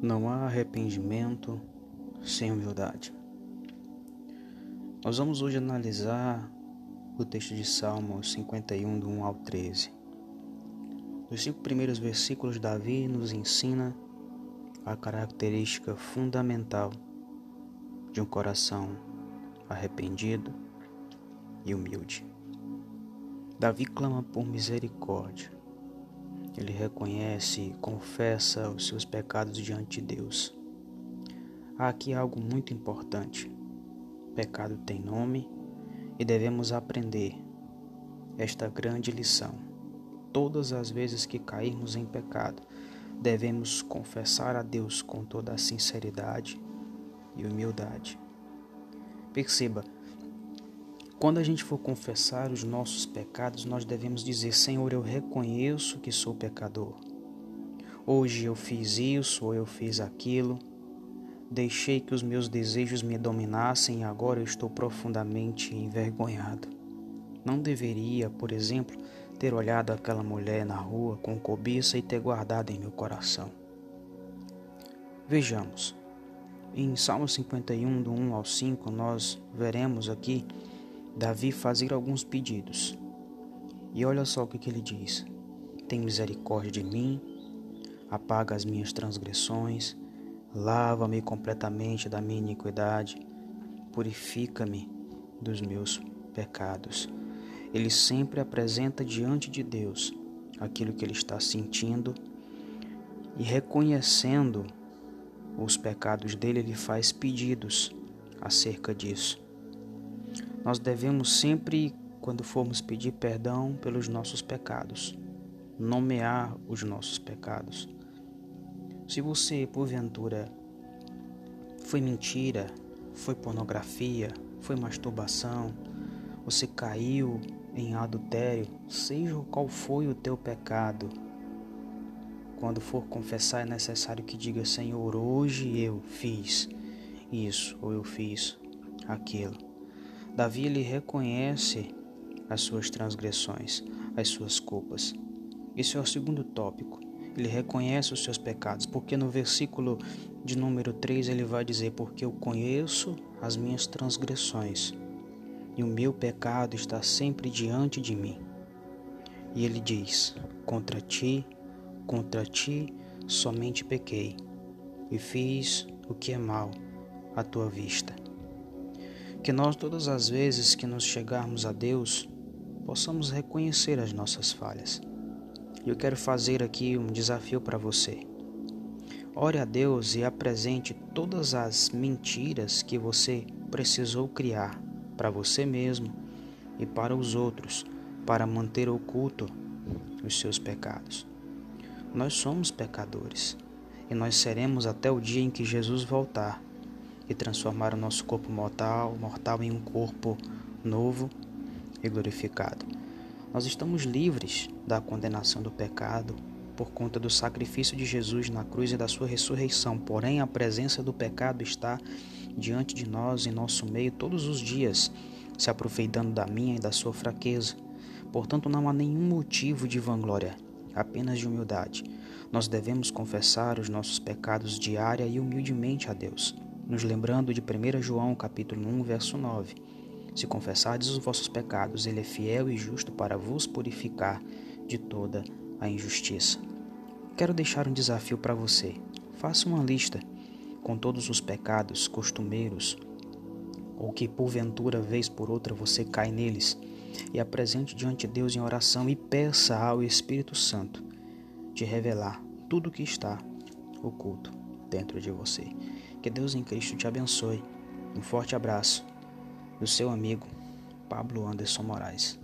Não há arrependimento sem humildade. Nós vamos hoje analisar o texto de Salmos 51, do 1 ao 13. Nos cinco primeiros versículos, Davi nos ensina a característica fundamental de um coração arrependido e humilde. Davi clama por misericórdia ele reconhece confessa os seus pecados diante de Deus. Há aqui algo muito importante. pecado tem nome e devemos aprender esta grande lição. Todas as vezes que cairmos em pecado, devemos confessar a Deus com toda a sinceridade e humildade. Perceba, quando a gente for confessar os nossos pecados, nós devemos dizer: Senhor, eu reconheço que sou pecador. Hoje eu fiz isso ou eu fiz aquilo. Deixei que os meus desejos me dominassem e agora eu estou profundamente envergonhado. Não deveria, por exemplo, ter olhado aquela mulher na rua com cobiça e ter guardado em meu coração. Vejamos. Em Salmo 51, do 1 ao 5, nós veremos aqui Davi fazer alguns pedidos. E olha só o que, que ele diz: Tem misericórdia de mim, apaga as minhas transgressões, lava-me completamente da minha iniquidade, purifica-me dos meus pecados. Ele sempre apresenta diante de Deus aquilo que ele está sentindo e reconhecendo os pecados dele, ele faz pedidos acerca disso. Nós devemos sempre, quando formos pedir perdão pelos nossos pecados, nomear os nossos pecados. Se você, porventura, foi mentira, foi pornografia, foi masturbação, você caiu em adultério, seja qual foi o teu pecado, quando for confessar, é necessário que diga: Senhor, hoje eu fiz isso ou eu fiz aquilo. Davi ele reconhece as suas transgressões, as suas culpas. Esse é o segundo tópico. Ele reconhece os seus pecados, porque no versículo de número 3 ele vai dizer: Porque eu conheço as minhas transgressões, e o meu pecado está sempre diante de mim. E ele diz: Contra ti, contra ti somente pequei, e fiz o que é mal à tua vista que nós, todas as vezes que nos chegarmos a Deus, possamos reconhecer as nossas falhas. Eu quero fazer aqui um desafio para você. Ore a Deus e apresente todas as mentiras que você precisou criar para você mesmo e para os outros para manter oculto os seus pecados. Nós somos pecadores e nós seremos até o dia em que Jesus voltar e transformar o nosso corpo mortal, mortal em um corpo novo e glorificado. Nós estamos livres da condenação do pecado por conta do sacrifício de Jesus na cruz e da sua ressurreição. Porém, a presença do pecado está diante de nós, em nosso meio, todos os dias, se aproveitando da minha e da sua fraqueza. Portanto, não há nenhum motivo de vanglória, apenas de humildade. Nós devemos confessar os nossos pecados diária e humildemente a Deus nos lembrando de 1 João capítulo 1, verso 9. Se confessardes os vossos pecados, ele é fiel e justo para vos purificar de toda a injustiça. Quero deixar um desafio para você. Faça uma lista com todos os pecados costumeiros ou que porventura vez por outra você cai neles e apresente diante de Deus em oração e peça ao Espírito Santo de revelar tudo o que está oculto dentro de você. Que Deus em Cristo te abençoe. Um forte abraço do seu amigo Pablo Anderson Moraes.